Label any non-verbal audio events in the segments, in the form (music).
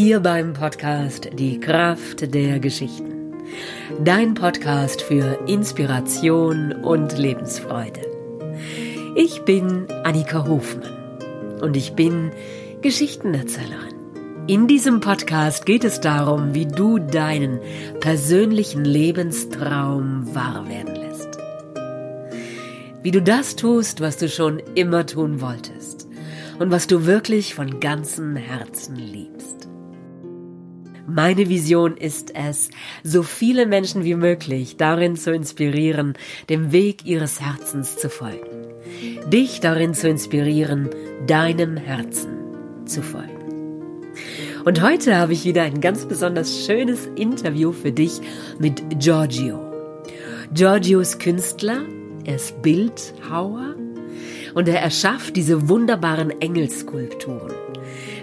Hier beim Podcast Die Kraft der Geschichten. Dein Podcast für Inspiration und Lebensfreude. Ich bin Annika Hofmann und ich bin Geschichtenerzählerin. In diesem Podcast geht es darum, wie du deinen persönlichen Lebenstraum wahr werden lässt. Wie du das tust, was du schon immer tun wolltest und was du wirklich von ganzem Herzen liebst. Meine Vision ist es, so viele Menschen wie möglich darin zu inspirieren, dem Weg ihres Herzens zu folgen. Dich darin zu inspirieren, deinem Herzen zu folgen. Und heute habe ich wieder ein ganz besonders schönes Interview für dich mit Giorgio. Giorgio ist Künstler, er ist Bildhauer und er erschafft diese wunderbaren Engelskulpturen.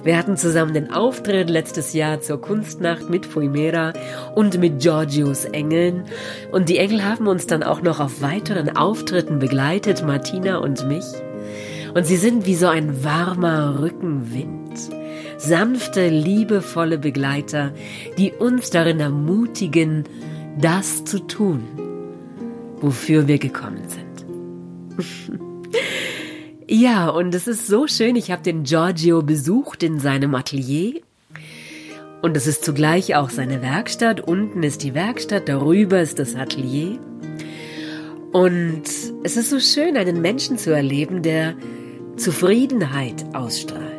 Wir hatten zusammen den Auftritt letztes Jahr zur Kunstnacht mit Fuimera und mit Giorgios Engeln. Und die Engel haben uns dann auch noch auf weiteren Auftritten begleitet, Martina und mich. Und sie sind wie so ein warmer Rückenwind sanfte, liebevolle Begleiter, die uns darin ermutigen, das zu tun, wofür wir gekommen sind. (laughs) ja, und es ist so schön, ich habe den Giorgio besucht in seinem Atelier. Und es ist zugleich auch seine Werkstatt. Unten ist die Werkstatt, darüber ist das Atelier. Und es ist so schön, einen Menschen zu erleben, der Zufriedenheit ausstrahlt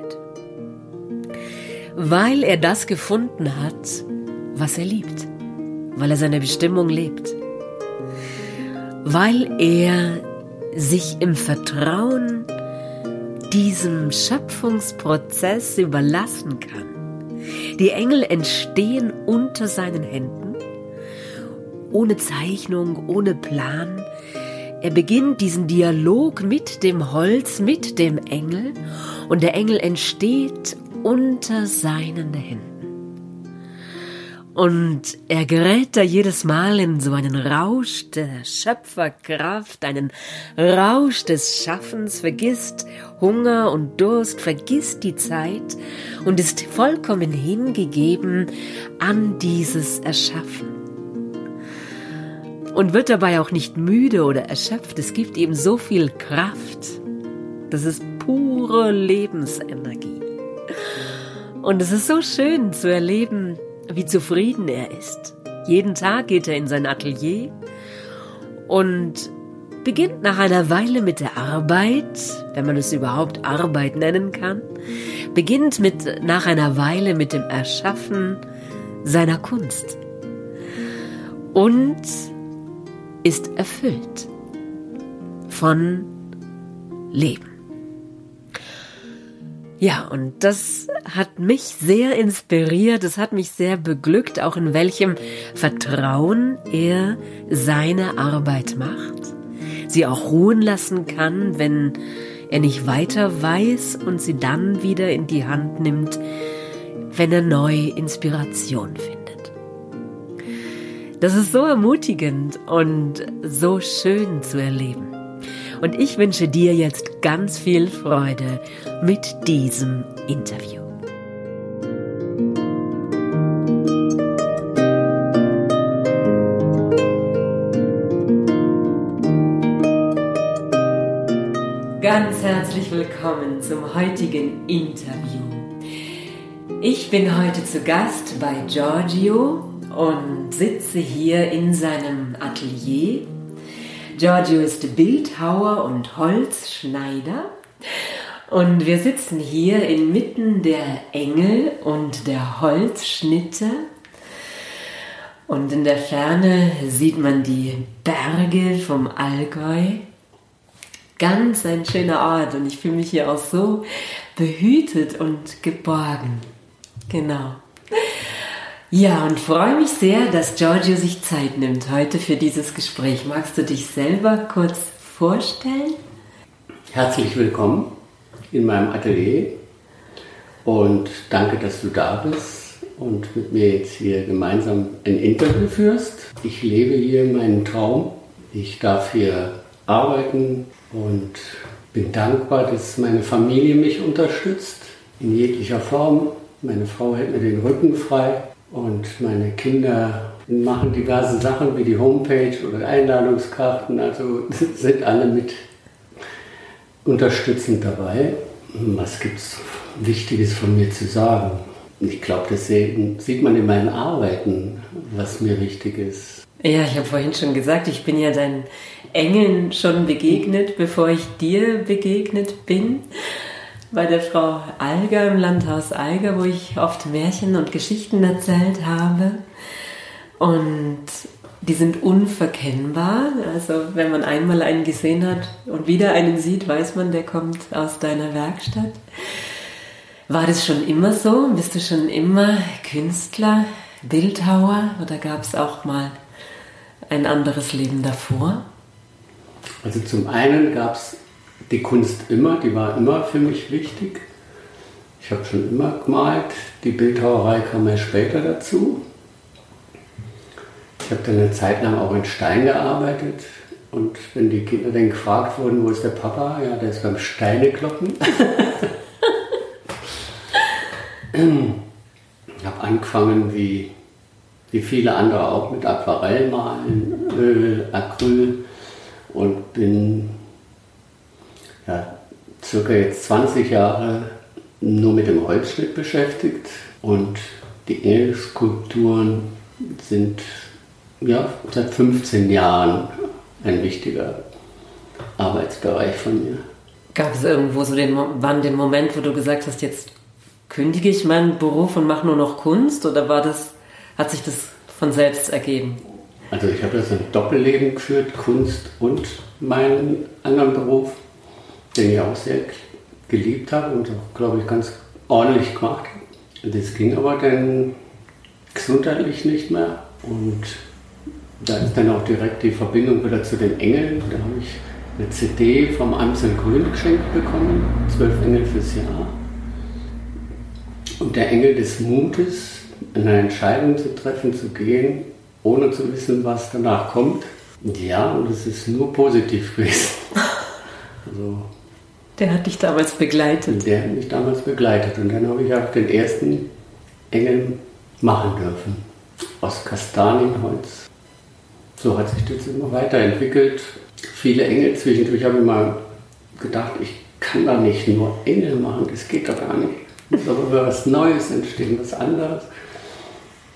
weil er das gefunden hat, was er liebt, weil er seine Bestimmung lebt, weil er sich im Vertrauen diesem Schöpfungsprozess überlassen kann. Die Engel entstehen unter seinen Händen, ohne Zeichnung, ohne Plan. Er beginnt diesen Dialog mit dem Holz, mit dem Engel und der Engel entsteht unter seinen Händen. Und er gerät da jedes Mal in so einen Rausch der Schöpferkraft, einen Rausch des Schaffens, vergisst Hunger und Durst, vergisst die Zeit und ist vollkommen hingegeben an dieses Erschaffen. Und wird dabei auch nicht müde oder erschöpft. Es gibt ihm so viel Kraft. Das ist pure Lebensenergie. Und es ist so schön zu erleben, wie zufrieden er ist. Jeden Tag geht er in sein Atelier und beginnt nach einer Weile mit der Arbeit, wenn man es überhaupt Arbeit nennen kann, beginnt mit nach einer Weile mit dem Erschaffen seiner Kunst und ist erfüllt von Leben. Ja, und das hat mich sehr inspiriert, es hat mich sehr beglückt, auch in welchem Vertrauen er seine Arbeit macht, sie auch ruhen lassen kann, wenn er nicht weiter weiß und sie dann wieder in die Hand nimmt, wenn er neue Inspiration findet. Das ist so ermutigend und so schön zu erleben. Und ich wünsche dir jetzt ganz viel Freude mit diesem Interview. Ganz herzlich willkommen zum heutigen Interview. Ich bin heute zu Gast bei Giorgio und sitze hier in seinem Atelier Giorgio ist Bildhauer und Holzschneider. Und wir sitzen hier inmitten der Engel und der Holzschnitte. Und in der Ferne sieht man die Berge vom Allgäu. Ganz ein schöner Ort und ich fühle mich hier auch so behütet und geborgen. Genau. Ja, und freue mich sehr, dass Giorgio sich Zeit nimmt heute für dieses Gespräch. Magst du dich selber kurz vorstellen? Herzlich willkommen in meinem Atelier und danke, dass du da bist und mit mir jetzt hier gemeinsam ein Interview führst. Ich lebe hier meinen Traum. Ich darf hier arbeiten und bin dankbar, dass meine Familie mich unterstützt in jeglicher Form Meine Frau hält mir den Rücken frei und meine Kinder machen diverse Sachen wie die Homepage oder Einladungskarten. Also (laughs) sind alle mit unterstützend dabei. Was gibt es Wichtiges von mir zu sagen? Ich glaube, das sieht man in meinen Arbeiten, was mir wichtig ist. Ja, ich habe vorhin schon gesagt, ich bin ja deinen Engeln schon begegnet, bevor ich dir begegnet bin. Bei der Frau Alger im Landhaus Alger, wo ich oft Märchen und Geschichten erzählt habe. Und die sind unverkennbar. Also wenn man einmal einen gesehen hat und wieder einen sieht, weiß man, der kommt aus deiner Werkstatt. War das schon immer so? Bist du schon immer Künstler, Bildhauer oder gab es auch mal ein anderes Leben davor? Also zum einen gab es die Kunst immer, die war immer für mich wichtig. Ich habe schon immer gemalt, die Bildhauerei kam ja später dazu. Ich habe dann eine Zeit lang auch in Stein gearbeitet. Und wenn die Kinder dann gefragt wurden, wo ist der Papa? Ja, der ist beim Steinekloppen. ich habe angefangen wie, wie viele andere auch mit Aquarellmalen, Öl, Acryl und bin ja, circa jetzt 20 Jahre nur mit dem Holzschnitt beschäftigt und die Engelskulpturen sind ja, seit 15 Jahren ein wichtiger Arbeitsbereich von mir. Gab es irgendwo so den, wann den Moment, wo du gesagt hast, jetzt kündige ich meinen Beruf und mache nur noch Kunst oder war das, hat sich das von selbst ergeben? Also ich habe das ein Doppelleben geführt, Kunst und meinen anderen Beruf, den ich auch sehr geliebt habe und auch, glaube ich, ganz ordentlich gemacht habe. Das ging aber dann gesundheitlich nicht mehr und da ist dann auch direkt die Verbindung wieder zu den Engeln. Da habe ich eine CD vom Amsel Grün geschenkt bekommen, zwölf Engel fürs Jahr. Und der Engel des Mutes, eine Entscheidung zu treffen, zu gehen, ohne zu wissen, was danach kommt. Ja, und es ist nur positiv (laughs) gewesen. Also, der hat dich damals begleitet. Der hat mich damals begleitet. Und dann habe ich auch den ersten Engel machen dürfen. Aus Kastanienholz so hat sich das immer weiterentwickelt. Viele Engel zwischendurch habe ich mal gedacht, ich kann da nicht nur Engel machen, das geht doch gar nicht. Muss aber was Neues entstehen, was anderes.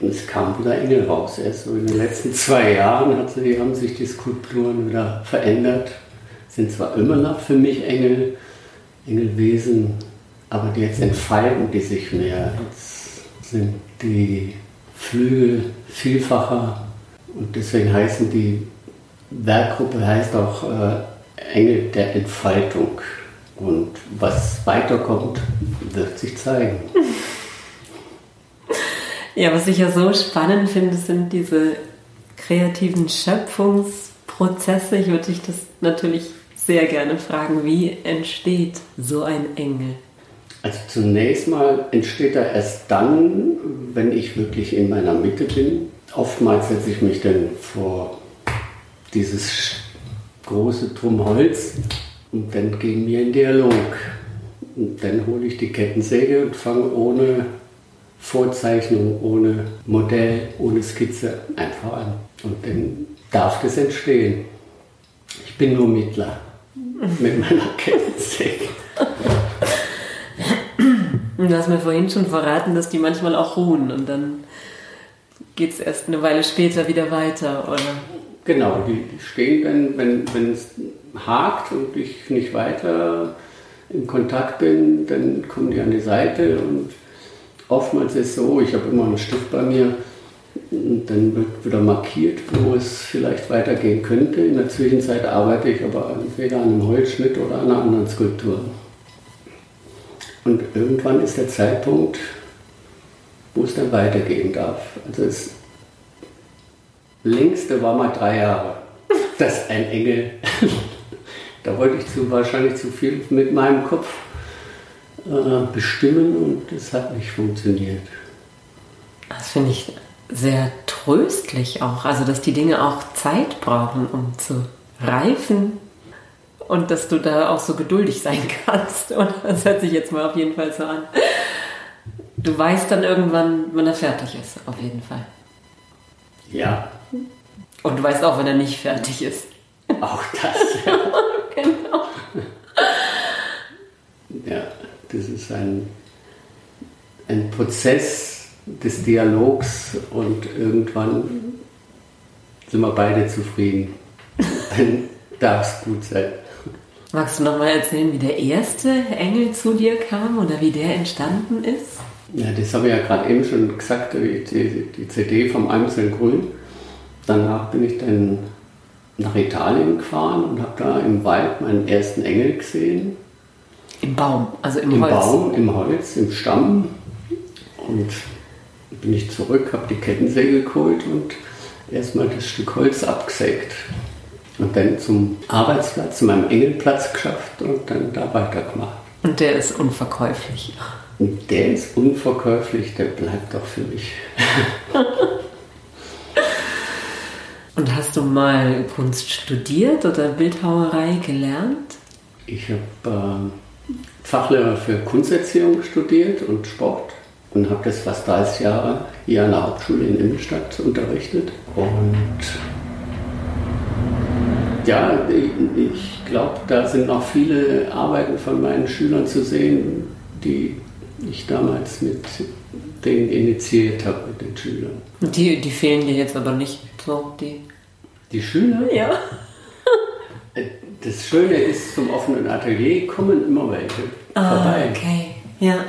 Und es kam wieder Engel raus. Erst so in den letzten zwei Jahren hat sie, haben sich die Skulpturen wieder verändert. Sind zwar immer noch für mich Engel, Engelwesen, aber jetzt entfalten die sich mehr. Jetzt sind die Flügel vielfacher und deswegen heißen die Werkgruppe heißt auch äh, Engel der Entfaltung. Und was weiterkommt, wird sich zeigen. Ja, was ich ja so spannend finde, sind diese kreativen Schöpfungsprozesse. Ich würde dich das natürlich sehr gerne fragen, wie entsteht so ein Engel? Also zunächst mal entsteht er erst dann, wenn ich wirklich in meiner Mitte bin oftmals setze ich mich dann vor dieses große Drum Holz und dann gehen wir in Dialog. Und dann hole ich die Kettensäge und fange ohne Vorzeichnung, ohne Modell, ohne Skizze einfach an. Und dann darf das entstehen. Ich bin nur Mittler mit meiner Kettensäge. Du hast mir vorhin schon verraten, dass die manchmal auch ruhen und dann geht es erst eine Weile später wieder weiter, oder? Genau, die stehen dann, wenn, wenn es hakt und ich nicht weiter in Kontakt bin, dann kommen die an die Seite und oftmals ist es so, ich habe immer einen Stift bei mir, und dann wird wieder markiert, wo es vielleicht weitergehen könnte. In der Zwischenzeit arbeite ich aber entweder an einem Holzschnitt oder an einer anderen Skulptur. Und irgendwann ist der Zeitpunkt, wo es dann weitergehen darf. Also das längste war mal drei Jahre. Das ein Engel. (laughs) da wollte ich zu, wahrscheinlich zu viel mit meinem Kopf äh, bestimmen und das hat nicht funktioniert. Das finde ich sehr tröstlich auch. Also, dass die Dinge auch Zeit brauchen, um zu reifen und dass du da auch so geduldig sein (laughs) kannst. Und das hört sich jetzt mal auf jeden Fall so an. du weißt dann irgendwann, wann er fertig ist, auf jeden Fall. Ja. Und du weißt auch, wenn er nicht fertig ist. Auch das, ja. (laughs) genau. Ja, das ist ein, ein Prozess des Dialogs und irgendwann sind wir beide zufrieden. (laughs) Dann darf es gut sein. Magst du noch mal erzählen, wie der erste Engel zu dir kam oder wie der entstanden ist? Ja, das habe ich ja gerade eben schon gesagt, die, die, die CD vom Einzelnen Grün. Danach bin ich dann nach Italien gefahren und habe da im Wald meinen ersten Engel gesehen. Im Baum, also im, Im Holz. Baum, im Holz, im Stamm. Und bin ich zurück, habe die Kettensäge geholt und erstmal das Stück Holz abgesägt. Und dann zum Arbeitsplatz, zu meinem Engelplatz geschafft und dann da weitergemacht. Und der ist unverkäuflich. Und der ist unverkäuflich, der bleibt auch für mich. (laughs) Und hast du mal Kunst studiert oder Bildhauerei gelernt? Ich habe äh, Fachlehrer für Kunsterziehung studiert und Sport und habe das fast 30 Jahre hier an der Hauptschule in Innenstadt unterrichtet. Und ja, ich, ich glaube, da sind noch viele Arbeiten von meinen Schülern zu sehen, die ich damals mit denen initiiert habe, mit den Schülern. Die, die fehlen dir jetzt aber nicht so, die. Die Schüler? Ja. Das Schöne ist, zum offenen Atelier kommen immer welche Ah, vorbei. okay. Ja.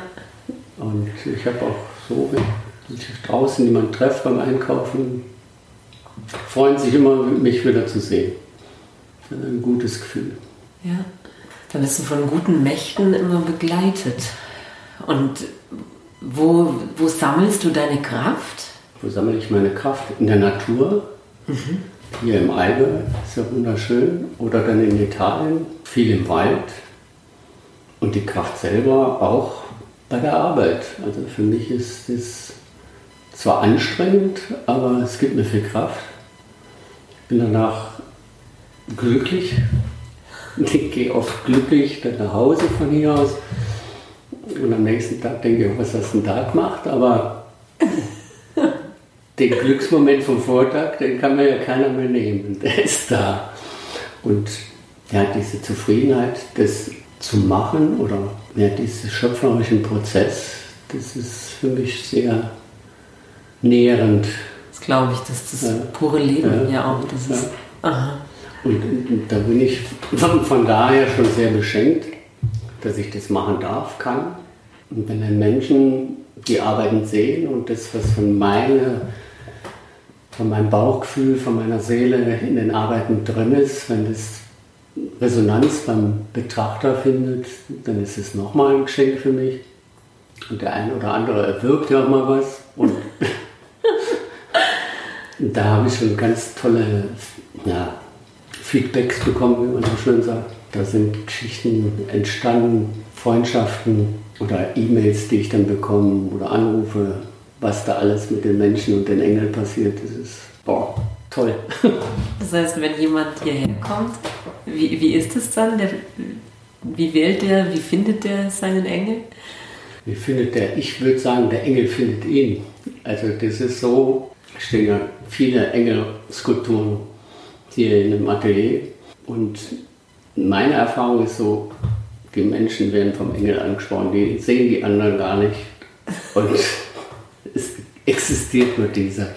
Und ich habe auch so, wenn ich draußen jemanden treffe beim Einkaufen, freuen sich immer, mich wieder zu sehen. Das ist ein gutes Gefühl. Ja. Dann bist du von guten Mächten immer begleitet. Und wo, wo sammelst du deine Kraft? Wo sammle ich meine Kraft? In der Natur. Hier im Allgäu ist ja wunderschön. Oder dann in Italien, viel im Wald. Und die Kraft selber auch bei der Arbeit. Also für mich ist es zwar anstrengend, aber es gibt mir viel Kraft. Ich bin danach glücklich. (laughs) Ich gehe oft glücklich dann nach Hause von hier aus. Und am nächsten Tag denke ich, was hast du denn da gemacht? Aber (laughs) den Glücksmoment vom Vortag, den kann mir ja keiner mehr nehmen. Der ist da. Und ja, diese Zufriedenheit, das zu machen oder ja, diesen schöpferischen Prozess, das ist für mich sehr nährend. Das glaube ich, das ist das Ja. pure Leben ja, Ja. auch. Das ist, aha. Und, und da bin ich von, von daher schon sehr beschenkt, dass ich das machen darf, kann. Und wenn dann Menschen die Arbeiten sehen und das, was von, meine, von meinem Bauchgefühl, von meiner Seele in den Arbeiten drin ist, wenn das Resonanz beim Betrachter findet, dann ist es nochmal ein Geschenk für mich. Und der eine oder andere erwirbt ja auch mal was. Und (laughs) da habe ich schon ganz tolle ja, Feedbacks bekommen, wie man so schön sagt. Da sind Geschichten entstanden, Freundschaften oder E-Mails, die ich dann bekomme oder Anrufe, was da alles mit den Menschen und den Engeln passiert. Das ist, boah, toll. (laughs) Das heißt, wenn jemand hierher kommt, wie, wie ist es dann? Der, wie wählt der, wie findet der seinen Engel? Wie findet der? Ich würde sagen, der Engel findet ihn. Also das ist so, stehen ja viele Engelskulpturen hier in dem Atelier. Und meine Erfahrung ist so, die Menschen werden vom Engel angesprochen, die sehen die anderen gar nicht. Und (laughs) es existiert nur dieser,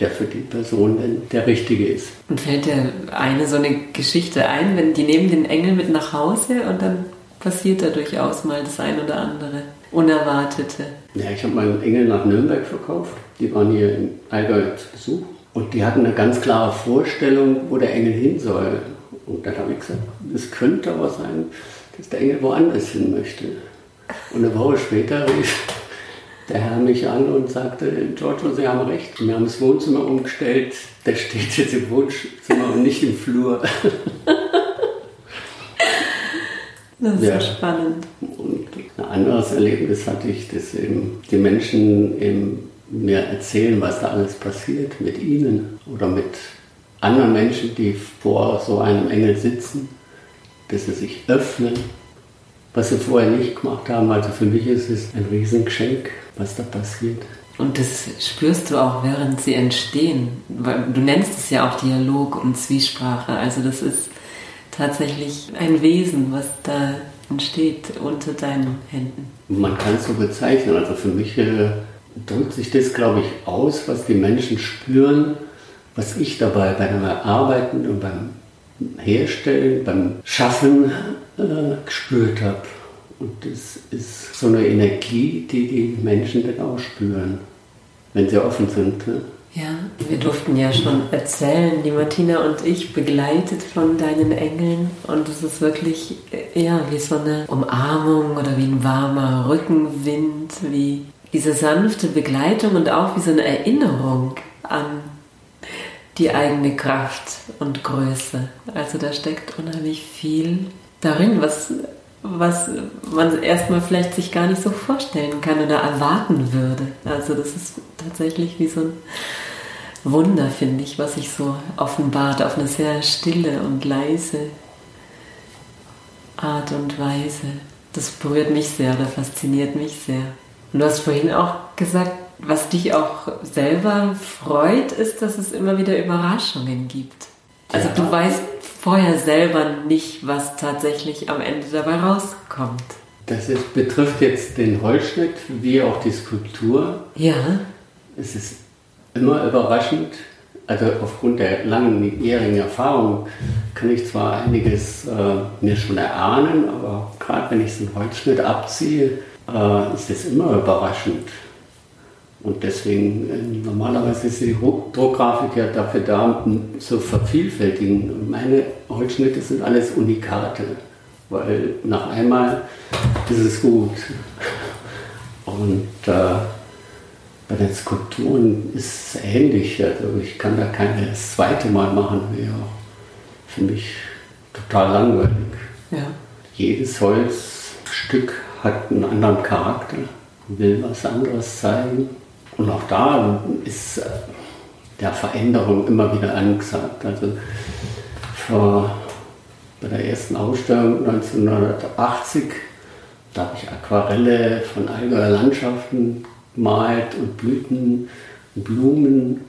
der für die Person dann der Richtige ist. Und fällt dir eine so eine Geschichte ein, wenn die nehmen den Engel mit nach Hause und dann passiert da durchaus mal das ein oder andere Unerwartete. Ja, ich habe meinen Engel nach Nürnberg verkauft. Die waren hier in Allgäu zu Besuch. Und die hatten eine ganz klare Vorstellung, wo der Engel hin soll. Und dann habe ich gesagt, es könnte aber sein, dass der Engel woanders hin möchte. Und eine Woche später rief der Herr mich an und sagte, Giorgio, Sie haben recht, wir haben das Wohnzimmer umgestellt, der steht jetzt im Wohnzimmer und nicht im Flur. (laughs) Das ist Ja. spannend. Und ein anderes Erlebnis hatte ich, dass eben die Menschen eben mir erzählen, was da alles passiert mit ihnen oder mit anderen Menschen, die vor so einem Engel sitzen, dass sie sich öffnen, was sie vorher nicht gemacht haben. Also für mich ist es ein Riesengeschenk, was da passiert. Und das spürst du auch, während sie entstehen. Du nennst es ja auch Dialog und Zwiesprache. Also das ist tatsächlich ein Wesen, was da entsteht unter deinen Händen. Man kann es so bezeichnen. Also für mich äh, drückt sich das, glaube ich, aus, was die Menschen spüren, was ich dabei beim Arbeiten und beim Herstellen, beim Schaffen äh, gespürt habe. Und das ist so eine Energie, die die Menschen dann auch spüren, wenn sie offen sind. Ne? Ja, wir durften ja schon erzählen, die Martina und ich, begleitet von deinen Engeln. Und es ist wirklich, ja, wie so eine Umarmung oder wie ein warmer Rückenwind, wie diese sanfte Begleitung und auch wie so eine Erinnerung an die eigene Kraft und Größe. Also da steckt unheimlich viel darin, was, was man erstmal vielleicht sich gar nicht so vorstellen kann oder erwarten würde. Also das ist tatsächlich wie so ein Wunder, finde ich, was sich so offenbart auf eine sehr stille und leise Art und Weise. Das berührt mich sehr oder fasziniert mich sehr. Und du hast vorhin auch gesagt, was dich auch selber freut, ist, dass es immer wieder Überraschungen gibt. Also ja. du weißt vorher selber nicht, was tatsächlich am Ende dabei rauskommt. Das ist, betrifft jetzt den Holzschnitt wie auch die Skulptur. Ja. Es ist immer überraschend. Also aufgrund der langjährigen Erfahrung kann ich zwar einiges äh, mir schon erahnen, aber gerade wenn ich so einen Holzschnitt abziehe, äh, ist es immer überraschend. Und deswegen, äh, normalerweise ist die Druckgrafik ja dafür da, um zu vervielfältigen. Meine Holzschnitte sind alles Unikate, weil nach einmal ist es gut. Und äh, bei den Skulpturen ist es ähnlich. Also ich kann da keine das zweite Mal machen. Wäre für mich total langweilig. Ja. Jedes Holzstück hat einen anderen Charakter, will was anderes zeigen. Und auch da ist äh, der Veränderung immer wieder angesagt. Also vor, bei der ersten Ausstellung 1980, da habe ich Aquarelle von Allgäuer Landschaften malt und Blüten und Blumen.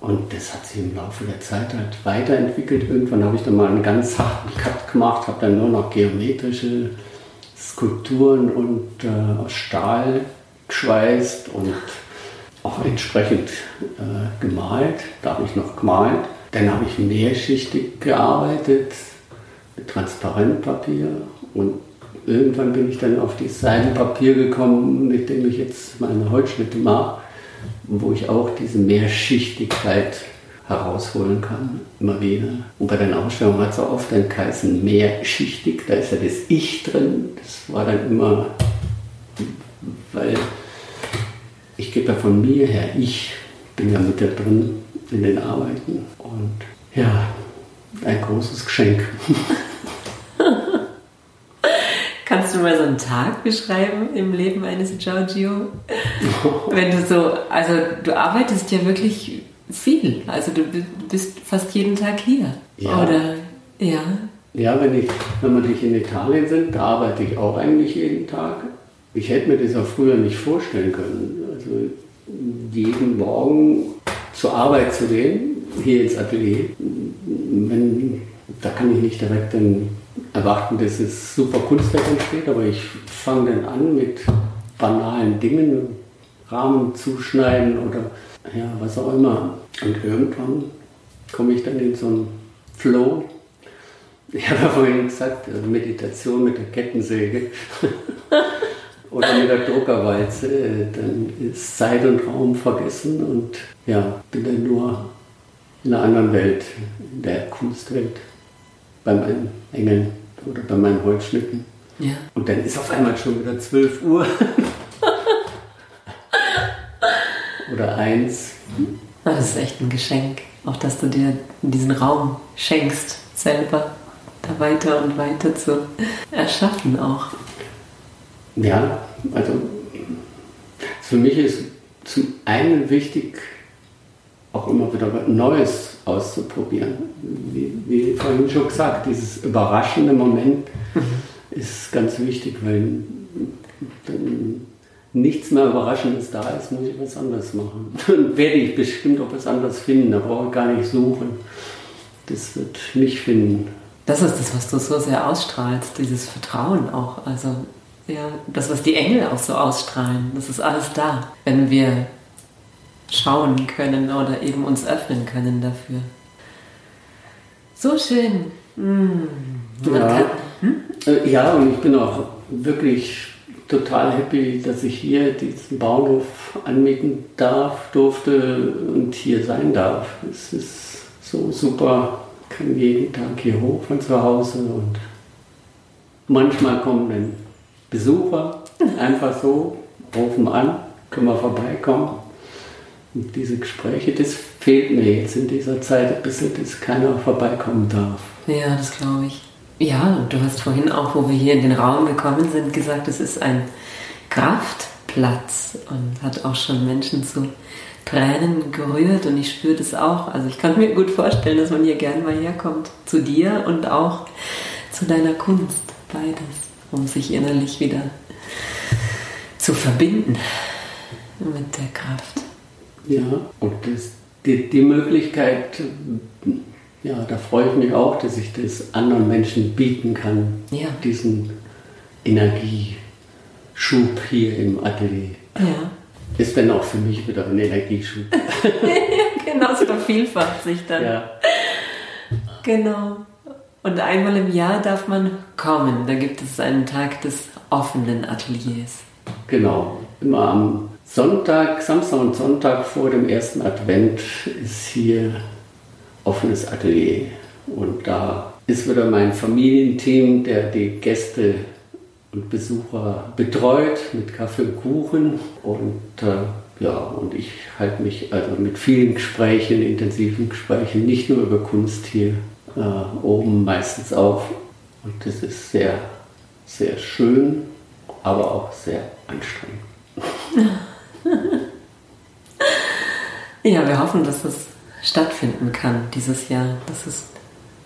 Und das hat sich im Laufe der Zeit halt weiterentwickelt. Irgendwann habe ich dann mal einen ganz harten Cut gemacht, habe dann nur noch geometrische Skulpturen und äh, aus Stahl geschweißt und auch entsprechend äh, gemalt. Da habe ich noch gemalt. Dann habe ich mehrschichtig gearbeitet mit Transparentpapier und irgendwann bin ich dann auf dieses Seidenpapier gekommen, mit dem ich jetzt meine Holzschnitte mache, wo ich auch diese Mehrschichtigkeit herausholen kann, immer wieder. Und bei den Ausstellungen hat es auch oft dann geheißen, mehrschichtig, da ist ja das Ich drin. Das war dann immer, weil ich gebe ja von mir her, ich bin ja mit da drin in den Arbeiten. Und ja, ein großes Geschenk. (laughs) Kannst du mal so einen Tag beschreiben im Leben eines Giorgio? (laughs) Wenn du so, also du arbeitest ja wirklich viel. Also du bist fast jeden Tag hier. Ja. Oder ja. Ja, wenn, ich, wenn wir nicht in Italien sind, da arbeite ich auch eigentlich jeden Tag. Ich hätte mir das auch früher nicht vorstellen können. Also jeden Morgen zur Arbeit zu gehen, hier ins Atelier, wenn, da kann ich nicht direkt den erwarten, dass es super Kunstwerk entsteht, aber ich fange dann an mit banalen Dingen, Rahmen zuschneiden oder ja, was auch immer. Und irgendwann komme ich dann in so einen Flow. Ich habe ja vorhin gesagt, Meditation mit der Kettensäge (laughs) oder mit der Druckerwalze, dann ist Zeit und Raum vergessen und ja, bin dann nur in einer anderen Welt, in der Kunstwelt bei meinen Engeln oder bei meinen Holzschnitten. Ja. Und dann ist auf einmal schon wieder 12 Uhr. (laughs) oder eins. Das ist echt ein Geschenk, auch dass du dir diesen Raum schenkst, selber da weiter und weiter zu erschaffen auch. Ja, also für mich ist zum einen wichtig, auch immer wieder Neues auszuprobieren. Wie, wie vorhin schon gesagt, dieses überraschende Moment mhm. ist ganz wichtig, weil dann nichts mehr Überraschendes da ist, muss ich was anderes machen. (laughs) Dann werde ich bestimmt auch was anderes finden. Da brauche ich gar nicht suchen. Das wird mich finden. Das ist das, was du so sehr ausstrahlst, dieses Vertrauen auch. Also ja, das, was die Engel auch so ausstrahlen, das ist alles da, wenn wir schauen können oder eben uns öffnen können dafür. So schön. Hm. Ja. Kann, hm? Äh, ja, und ich bin auch wirklich total happy, dass ich hier diesen Bauernhof anmieten darf, durfte und hier sein darf. Es ist so super. Ich kann jeden Tag hier hoch von zu Hause und manchmal kommen dann Besucher einfach so, rufen an, können wir vorbeikommen. Und diese Gespräche, das fehlt mir jetzt in dieser Zeit ein bisschen, dass keiner vorbeikommen darf. Ja, das glaube ich. Ja, und du hast vorhin auch, wo wir hier in den Raum gekommen sind, gesagt, es ist ein Kraftplatz und hat auch schon Menschen zu Tränen gerührt und ich spüre das auch. Also ich kann mir gut vorstellen, dass man hier gern mal herkommt. Zu dir und auch zu deiner Kunst. Beides. Um sich innerlich wieder zu verbinden mit der Kraft. Ja, und das, die, die Möglichkeit, ja, da freue ich mich auch, dass ich das anderen Menschen bieten kann. Ja. Diesen Energieschub hier im Atelier. Ja. Ist dann auch für mich wieder ein Energieschub. (laughs) genau, es vervielfacht sich dann. Ja. Genau. Und einmal im Jahr darf man kommen. Da gibt es einen Tag des offenen Ateliers. Genau. Immer am Sonntag, Samstag und Sonntag vor dem ersten Advent ist hier offenes Atelier. Und da ist wieder mein Familienteam, der die Gäste und Besucher betreut mit Kaffee und Kuchen. Und äh, ja, und ich halte mich also mit vielen Gesprächen, intensiven Gesprächen, nicht nur über Kunst hier äh, oben meistens auf. Und das ist sehr, sehr schön, aber auch sehr anstrengend. (laughs) ja, wir hoffen, dass es stattfinden kann dieses Jahr, dass es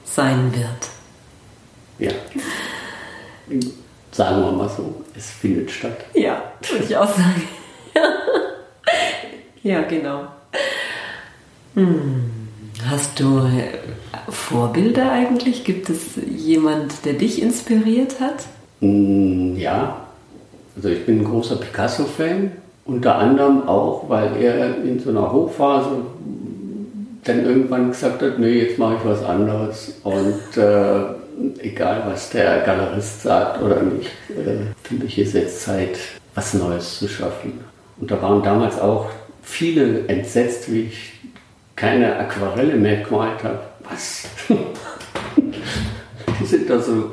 sein wird. Ja. Sagen wir mal so, es findet statt. Ja, würde ich auch sagen. (laughs) ja, genau. Hm. Hast du Vorbilder eigentlich? Gibt es jemand, der dich inspiriert hat? Hm, ja, also ich bin ein großer Picasso-Fan, unter anderem auch, weil er in so einer Hochphase dann irgendwann gesagt hat, nee, jetzt mache ich was anderes und äh, egal was der Galerist sagt oder nicht, äh, für mich ist jetzt Zeit, was Neues zu schaffen. Und da waren damals auch viele entsetzt, wie ich keine Aquarelle mehr gemalt habe. Was? (laughs) Die sind da so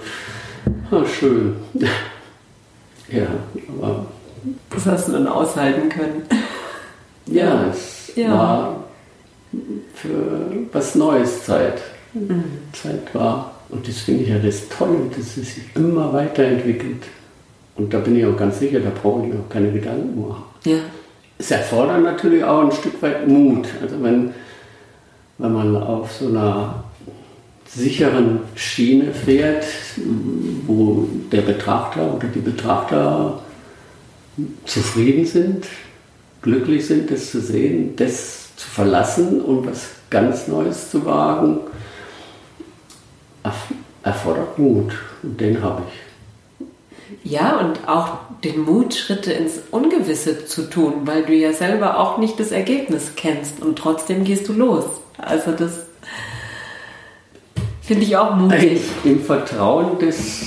oh, schön. ja, aber. Das hast du dann aushalten können. Ja, es ja. war für was Neues Zeit. Mhm. Zeit war. Und das finde ich ja das Tolle, dass es sich immer weiterentwickelt. Und da bin ich auch ganz sicher, da brauche ich mir auch keine Gedanken machen. Ja. Es erfordert natürlich auch ein Stück weit Mut. Also wenn, wenn man auf so einer sicheren Schiene fährt, wo der Betrachter oder die Betrachter zufrieden sind, glücklich sind, das zu sehen, das zu verlassen und was ganz Neues zu wagen, erfordert Mut. Und den habe ich. Ja, und auch den Mut, Schritte ins Ungewisse zu tun, weil du ja selber auch nicht das Ergebnis kennst und trotzdem gehst du los. Also das finde ich auch mutig. Im Vertrauen, dass,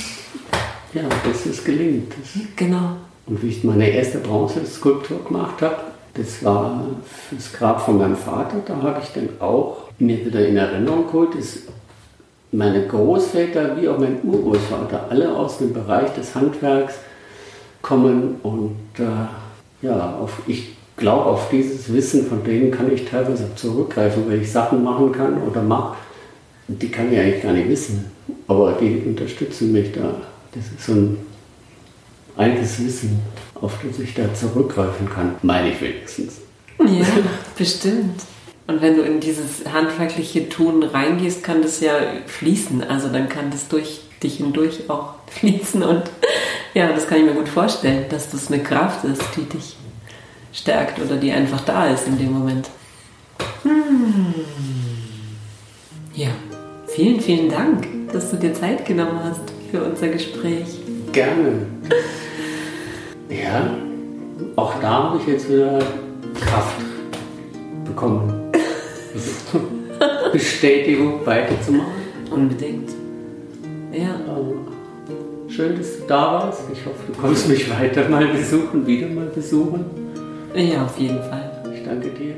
ja, dass es gelingt. Genau. Und wie ich meine erste Bronzeskulptur gemacht habe, das war das Grab von meinem Vater. Da habe ich dann auch mir wieder in Erinnerung geholt, dass meine Großväter wie auch mein Urgroßvater alle aus dem Bereich des Handwerks kommen und äh, ja, auf, ich glaube, auf dieses Wissen von denen kann ich teilweise zurückgreifen, weil ich Sachen machen kann oder mache, die kann ich eigentlich gar nicht wissen, aber die unterstützen mich da. Das ist so ein altes Wissen auf das ich da zurückgreifen kann. Meine ich wenigstens. Ja, bestimmt. Und wenn du in dieses handwerkliche Tun reingehst, kann das ja fließen. Also dann kann das durch dich hindurch auch (laughs) fließen. Und ja, das kann ich mir gut vorstellen, dass das eine Kraft ist, die dich stärkt oder die einfach da ist in dem Moment. Hm. Ja, vielen, vielen Dank, dass du dir Zeit genommen hast für unser Gespräch. Gerne. Ja, auch da habe ich jetzt wieder Kraft bekommen. (laughs) Bestätigung weiterzumachen. Unbedingt. Ja. Also, schön, dass du da warst. Ich hoffe, du kommst mich weiter mal besuchen, wieder mal besuchen. Ja, auf jeden Fall. Ich danke dir.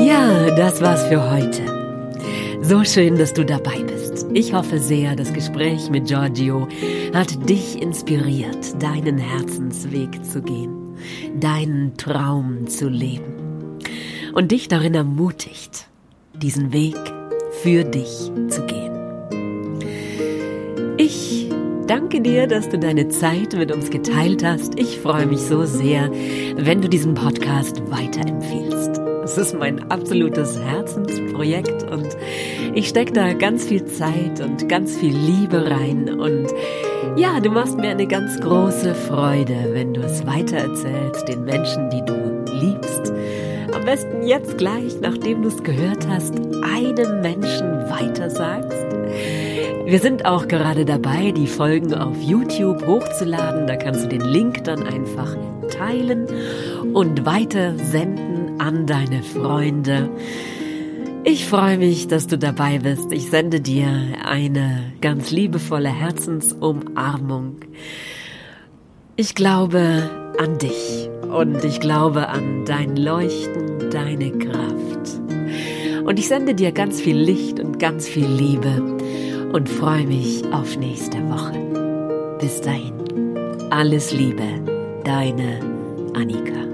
Ja, das war's für heute. So schön, dass du dabei bist. Ich hoffe sehr, das Gespräch mit Giorgio hat dich inspiriert, deinen Herzensweg zu gehen, deinen Traum zu leben und dich darin ermutigt, diesen Weg für dich zu gehen. Ich danke dir, dass du deine Zeit mit uns geteilt hast. Ich freue mich so sehr, wenn du diesen Podcast weiterempfiehlst. Es ist mein absolutes Herzensprojekt und ich stecke da ganz viel Zeit und ganz viel Liebe rein. Und ja, du machst mir eine ganz große Freude, wenn du es weitererzählst den Menschen, die du liebst. Jetzt gleich, nachdem du es gehört hast, einem Menschen weitersagst. Wir sind auch gerade dabei, die Folgen auf YouTube hochzuladen. Da kannst du den Link dann einfach teilen und weiter senden an deine Freunde. Ich freue mich, dass du dabei bist. Ich sende dir eine ganz liebevolle Herzensumarmung. Ich glaube an dich und ich glaube an dein Leuchten, deine Kraft. Und ich sende dir ganz viel Licht und ganz viel Liebe und freue mich auf nächste Woche. Bis dahin, alles Liebe, deine Annika.